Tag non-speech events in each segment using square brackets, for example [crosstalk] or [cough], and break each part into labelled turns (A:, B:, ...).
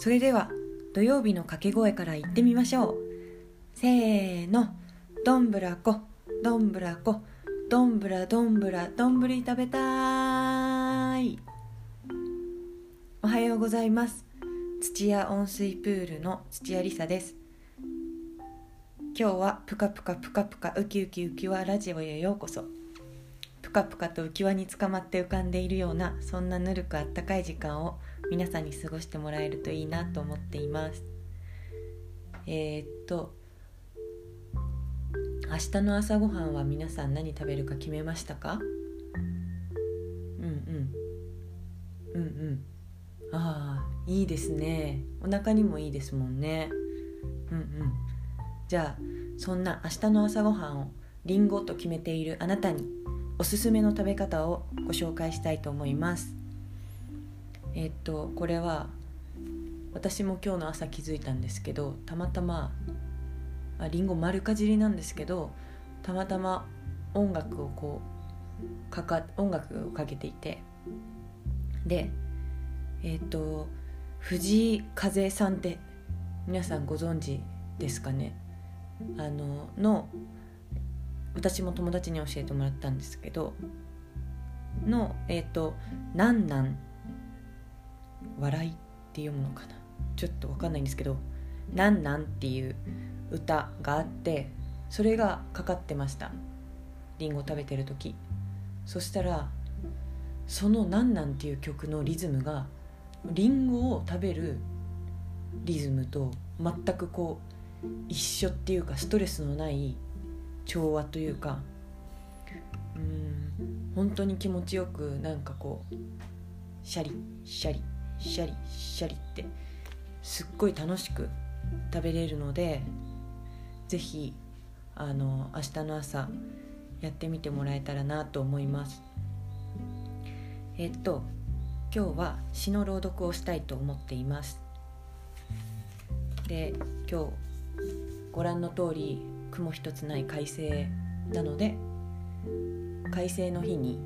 A: それでは土曜日の掛け声から言ってみましょう。せーの。どんぶらこ。どんぶらこ。どんぶらどんぶらどんぶり食べたい。おはようございます。土屋温水プールの土屋りさです。今日はぷかぷかぷかぷかウキウキウキはラジオへようこそ。ぷかぷかと浮き輪につかまって浮かんでいるようなそんなぬるくあったかい時間を皆さんに過ごしてもらえるといいなと思っています。えー、っと明日の朝ごはんは皆さん何食べるか決めましたか？うんうん。うんうん。ああいいですね。お腹にもいいですもんね。うんうん。じゃあそんな明日の朝ごはんをりんごと決めているあなたにおすすめの食べ方をご紹介したいと思います。えっとこれは私も今日の朝気づいたんですけどたまたまあリンゴ丸かじりなんですけどたまたま音楽をこうかか音楽をかけていてでえっ、と藤井風さんって皆さんご存知ですかね？あのの私も友達に教えてもらったんですけどのえっ、と「なんなん笑い」って読むのかな。ちょっと分かんないんですけど「なんなん」っていう歌があってそれがかかってました。りんご食べてる時。そしたらその「なんなん」っていう曲のリズムがりんごを食べるリズムと全くこう一緒っていうかストレスのない調和というかうん本当に気持ちよくなんかこうシャリシャリシャリシャリってすっごい楽しく食べれるので是非あの明日の朝やってみてもらえたらなと思います。えっと今日は詩の朗読をしたいと思っています。で今日ご覧の通り雲一つない快晴なので快晴の日に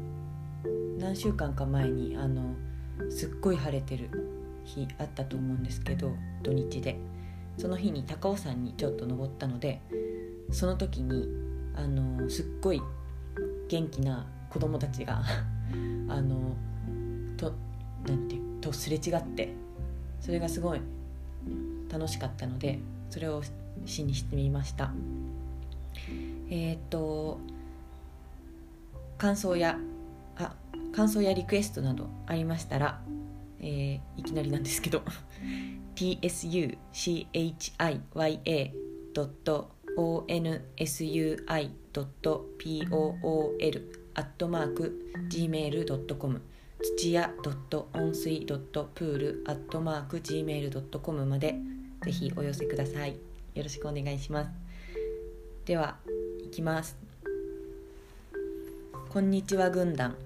A: 何週間か前にあのすっごい晴れてる日あったと思うんですけど土日で。その日に高尾山にちょっと登ったのでその時にあのすっごい元気な子供たちが [laughs] あのとなんてとすれ違ってそれがすごい楽しかったのでそれを詩にしてみました。えー、っと感想やあ感想やリクエストなどありましたら、えー、いきなりなんですけど [laughs] tsuchiya.onsui.pool アットマーク gmail.com 土屋温水プールアットマーク gmail.com までぜひお寄せください。よろしくお願いします。ではいきます。こんにちは軍団。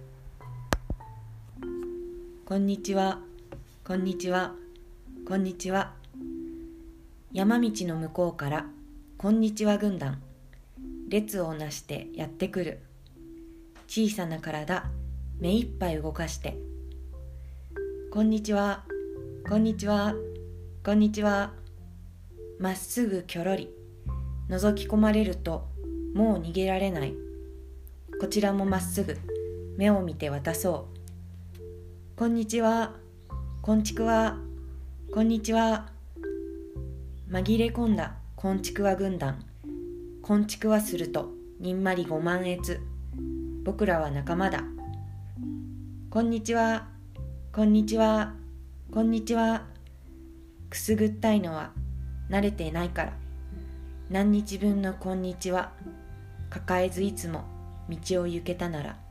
A: こんにちは。こんにちは。こんにちは。山道の向こうからこんにちは軍団。列をなしてやってくる。小さな体目いっぱい動かして。こんにちは。こんにちは。こんにちは。まっすぐきょろり。覗き込まれるともう逃げられない。こちらもまっすぐ。目を見て渡そう。こんにちは。こんちくわこんにちは。紛れ込んだ。こんちくわ軍団。こんちくわするとにんまりご満悦僕らは仲間だ。こんにちは。こんにちは。こんにちは。くすぐったいのは慣れていないから。何日分のこんにちは抱えずいつも道を行けたなら「